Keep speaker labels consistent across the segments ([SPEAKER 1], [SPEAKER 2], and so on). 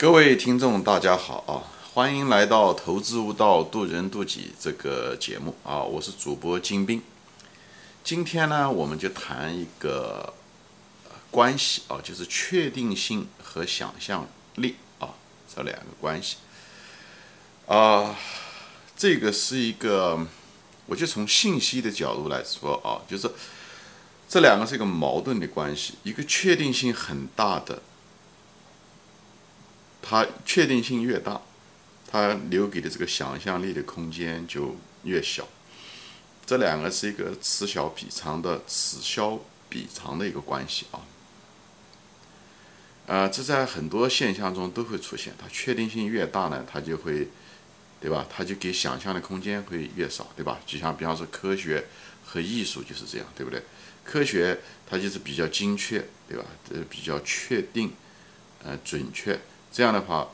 [SPEAKER 1] 各位听众，大家好啊！欢迎来到《投资悟道，渡人渡己》这个节目啊！我是主播金兵。今天呢，我们就谈一个关系啊，就是确定性和想象力啊这两个关系啊。这个是一个，我就从信息的角度来说啊，就是这两个是一个矛盾的关系，一个确定性很大的。它确定性越大，它留给的这个想象力的空间就越小。这两个是一个此消彼长的此消彼长的一个关系啊。呃，这在很多现象中都会出现。它确定性越大呢，它就会，对吧？它就给想象的空间会越少，对吧？就像比方说科学和艺术就是这样，对不对？科学它就是比较精确，对吧？呃，比较确定，呃，准确。这样的话，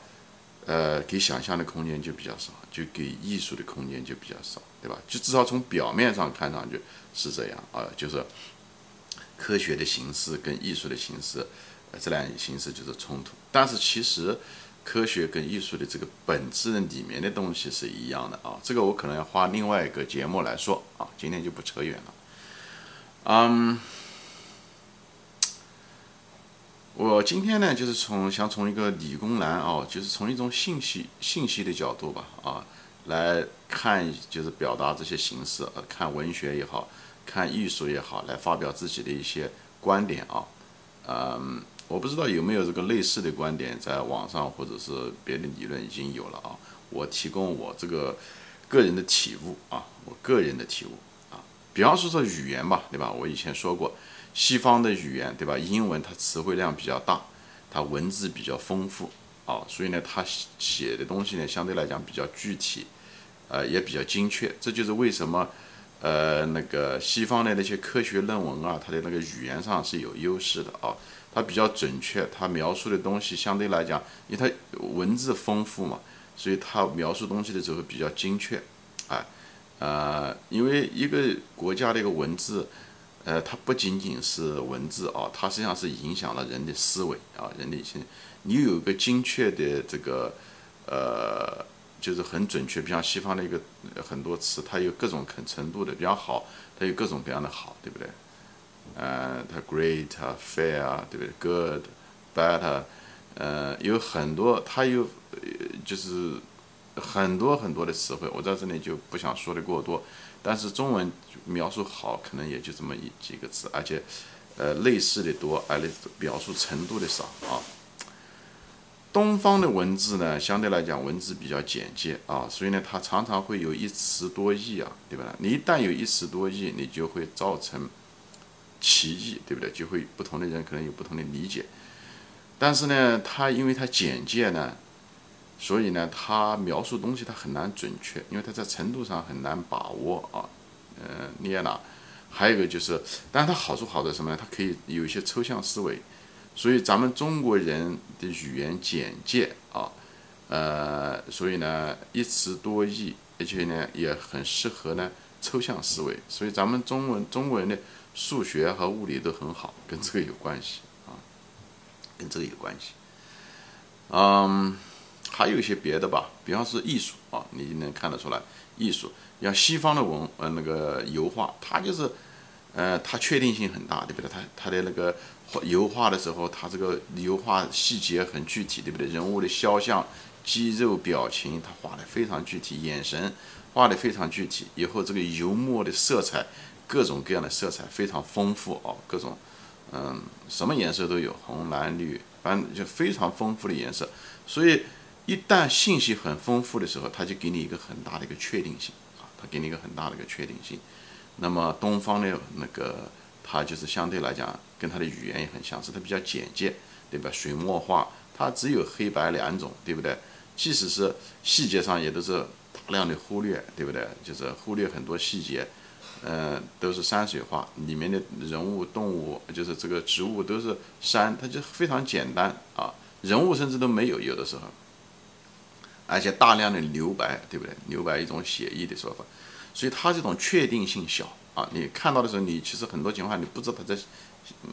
[SPEAKER 1] 呃，给想象的空间就比较少，就给艺术的空间就比较少，对吧？就至少从表面上看上去是这样啊，就是科学的形式跟艺术的形式，呃，这两种形式就是冲突。但是其实科学跟艺术的这个本质里面的东西是一样的啊。这个我可能要花另外一个节目来说啊，今天就不扯远了。嗯。我今天呢，就是从想从一个理工男哦，就是从一种信息信息的角度吧，啊，来看就是表达这些形式，呃，看文学也好看艺术也好，来发表自己的一些观点啊，嗯，我不知道有没有这个类似的观点在网上或者是别的理论已经有了啊，我提供我这个个人的体悟啊，我个人的体悟啊，比方说说语言吧，对吧？我以前说过。西方的语言，对吧？英文它词汇量比较大，它文字比较丰富啊，所以呢，它写的东西呢，相对来讲比较具体，呃，也比较精确。这就是为什么，呃，那个西方的那些科学论文啊，它的那个语言上是有优势的啊，它比较准确，它描述的东西相对来讲，因为它文字丰富嘛，所以它描述东西的时候比较精确，啊，呃，因为一个国家的一个文字。呃，它不仅仅是文字啊，它实际上是影响了人的思维啊，人的心。你有一个精确的这个，呃，就是很准确，比方西方的一个很多词，它有各种程度的，比较好，它有各种各样的好，对不对？呃，它 great 啊，fair 啊，对不对？good，better，呃，有很多，它有就是很多很多的词汇，我在这里就不想说的过多。但是中文描述好，可能也就这么一几个字，而且，呃，类似的多，而且描述程度的少啊。东方的文字呢，相对来讲文字比较简洁啊，所以呢，它常常会有一词多义啊，对吧？你一旦有一词多义，你就会造成歧义，对不对？就会不同的人可能有不同的理解。但是呢，它因为它简介呢。所以呢，它描述东西它很难准确，因为它在程度上很难把握啊，呃，捏拿。还有一个就是，但是它好处好在什么呢？它可以有一些抽象思维。所以咱们中国人的语言简介啊，呃，所以呢一词多义，而且呢也很适合呢抽象思维。所以咱们中文中国人的数学和物理都很好，跟这个有关系啊，跟这个有关系，嗯。还有一些别的吧，比方是艺术啊，你能看得出来，艺术像西方的文呃那个油画，它就是，呃，它确定性很大，对不对？它它的那个油画的时候，它这个油画细节很具体，对不对？人物的肖像、肌肉、表情，它画的非常具体，眼神画的非常具体。以后这个油墨的色彩，各种各样的色彩非常丰富哦，各种，嗯，什么颜色都有，红、蓝、绿，反正就非常丰富的颜色，所以。一旦信息很丰富的时候，它就给你一个很大的一个确定性啊，它给你一个很大的一个确定性。那么东方的那个，它就是相对来讲跟它的语言也很相似，它比较简洁，对吧？水墨画它只有黑白两种，对不对？即使是细节上也都是大量的忽略，对不对？就是忽略很多细节，嗯，都是山水画，里面的人物、动物，就是这个植物都是山，它就非常简单啊，人物甚至都没有，有的时候。而且大量的留白，对不对？留白一种写意的说法，所以它这种确定性小啊。你看到的时候，你其实很多情况你不知道他在，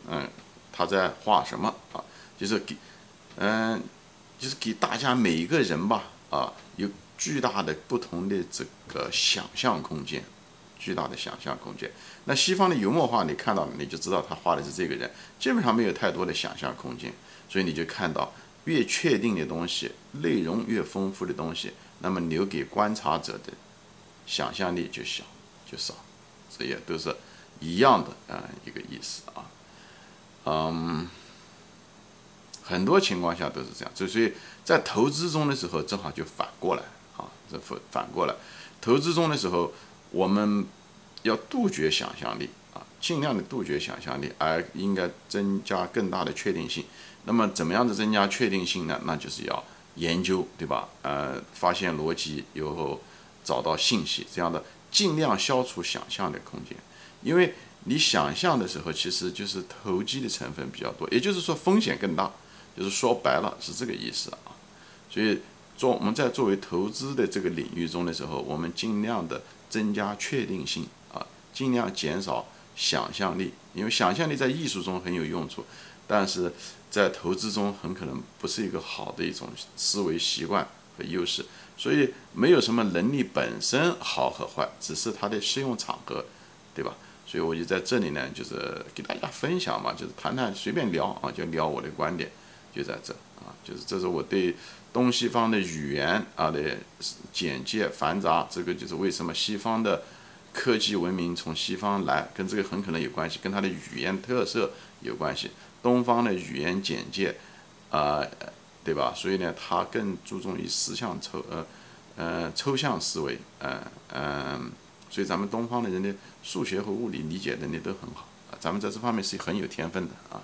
[SPEAKER 1] 嗯，他在画什么啊？就是给，嗯，就是给大家每一个人吧，啊，有巨大的不同的这个想象空间，巨大的想象空间。那西方的油墨画，你看到了，你就知道他画的是这个人，基本上没有太多的想象空间，所以你就看到越确定的东西，内容越丰富的东西，那么留给观察者的想象力就小就少，这也都是一样的啊一个意思啊，嗯，很多情况下都是这样，所以所以在投资中的时候，正好就反过来啊，这反反过来，投资中的时候我们。要杜绝想象力，尽量的杜绝想象力，而应该增加更大的确定性。那么，怎么样的增加确定性呢？那就是要研究，对吧？呃，发现逻辑，以后找到信息，这样的尽量消除想象的空间。因为你想象的时候，其实就是投机的成分比较多，也就是说风险更大。就是说白了是这个意思啊。所以，做我们在作为投资的这个领域中的时候，我们尽量的增加确定性啊。尽量减少想象力，因为想象力在艺术中很有用处，但是在投资中很可能不是一个好的一种思维习惯和优势。所以没有什么能力本身好和坏，只是它的适用场合，对吧？所以我就在这里呢，就是给大家分享嘛，就是谈谈随便聊啊，就聊我的观点，就在这啊，就是这是我对东西方的语言啊的简介繁杂，这个就是为什么西方的。科技文明从西方来，跟这个很可能有关系，跟它的语言特色有关系。东方的语言简介，啊，对吧？所以呢，它更注重于思想抽，呃，呃，抽象思维，嗯嗯。所以咱们东方的人的数学和物理理解能力都很好，啊，咱们在这方面是很有天分的啊。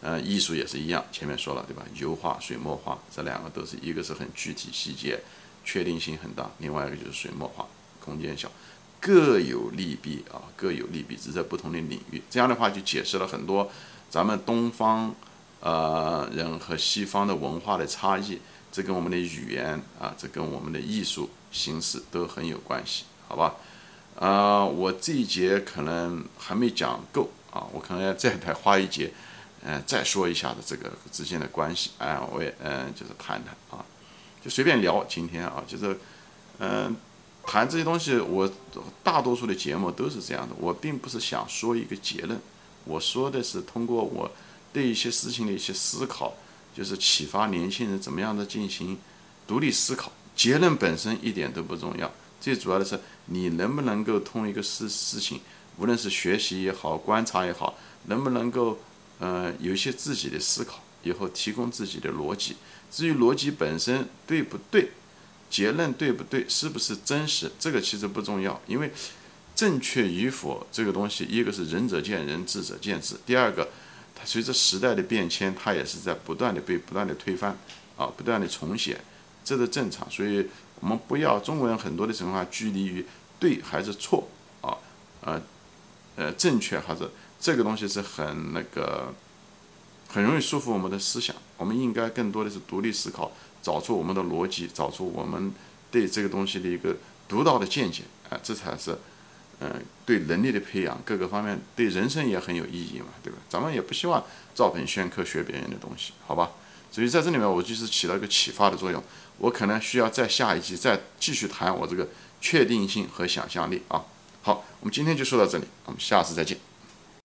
[SPEAKER 1] 呃，艺术也是一样，前面说了，对吧？油画、水墨画这两个都是一个是很具体细节，确定性很大，另外一个就是水墨画，空间小。各有利弊啊，各有利弊，只在不同的领域。这样的话就解释了很多咱们东方呃人和西方的文化的差异。这跟我们的语言啊，这跟我们的艺术形式都很有关系，好吧？啊，我这一节可能还没讲够啊，我可能要再再花一节，嗯，再说一下的这个之间的关系。哎，我也嗯，就是谈谈啊，就随便聊。今天啊，就是嗯。谈这些东西，我大多数的节目都是这样的。我并不是想说一个结论，我说的是通过我对一些事情的一些思考，就是启发年轻人怎么样的进行独立思考。结论本身一点都不重要，最主要的是你能不能够通一个事事情，无论是学习也好，观察也好，能不能够呃有一些自己的思考，以后提供自己的逻辑。至于逻辑本身对不对？结论对不对，是不是真实？这个其实不重要，因为正确与否这个东西，一个是仁者见仁，智者见智；第二个，它随着时代的变迁，它也是在不断的被不断的推翻，啊，不断的重写，这是正常。所以我们不要中国人很多的情况拘泥于对还是错，啊，呃，呃，正确还是这个东西是很那个，很容易束缚我们的思想。我们应该更多的是独立思考。找出我们的逻辑，找出我们对这个东西的一个独到的见解，啊，这才是，嗯，对能力的培养，各个方面对人生也很有意义嘛，对吧？咱们也不希望照本宣科学别人的东西，好吧？所以在这里面，我就是起到一个启发的作用。我可能需要在下一期再继续谈我这个确定性和想象力啊。好，我们今天就说到这里，我们下次再见。